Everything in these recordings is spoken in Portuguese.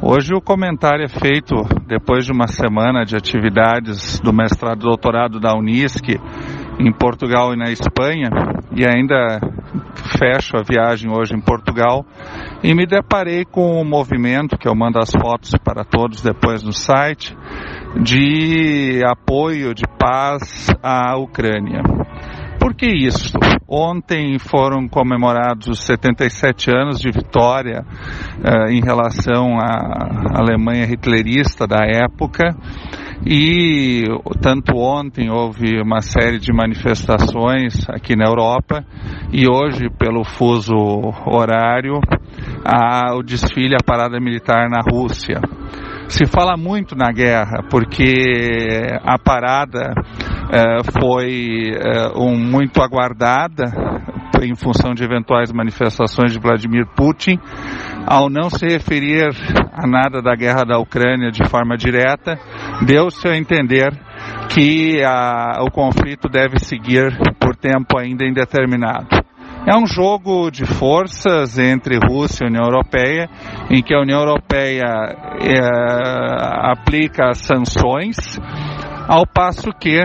Hoje o comentário é feito depois de uma semana de atividades do mestrado e doutorado da Unisc em Portugal e na Espanha e ainda fecho a viagem hoje em Portugal e me deparei com um movimento que eu mando as fotos para todos depois no site de apoio de paz à Ucrânia. Por que isso? Ontem foram comemorados os 77 anos de vitória uh, em relação à Alemanha hitlerista da época. E tanto ontem houve uma série de manifestações aqui na Europa e hoje, pelo fuso horário, há o desfile, a parada militar na Rússia. Se fala muito na guerra porque a parada foi eh, um, muito aguardada em função de eventuais manifestações de Vladimir Putin, ao não se referir a nada da guerra da Ucrânia de forma direta, deu-se a entender que a, o conflito deve seguir por tempo ainda indeterminado. É um jogo de forças entre Rússia e União Europeia, em que a União Europeia é, aplica sanções, ao passo que é,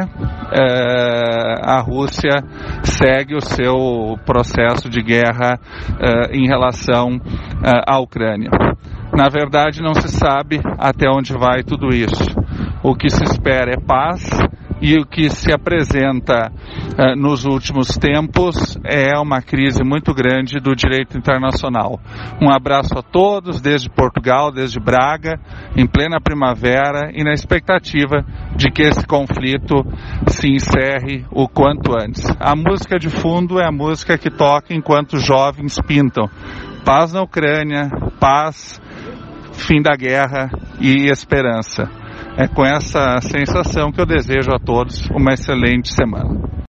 a Rússia segue o seu processo de guerra é, em relação é, à Ucrânia. Na verdade, não se sabe até onde vai tudo isso. O que se espera é paz e o que se apresenta nos últimos tempos é uma crise muito grande do direito internacional. Um abraço a todos, desde Portugal, desde Braga, em plena primavera e na expectativa de que esse conflito se encerre o quanto antes. A música de fundo é a música que toca enquanto jovens pintam. Paz na Ucrânia, paz, fim da guerra e esperança. É com essa sensação que eu desejo a todos uma excelente semana.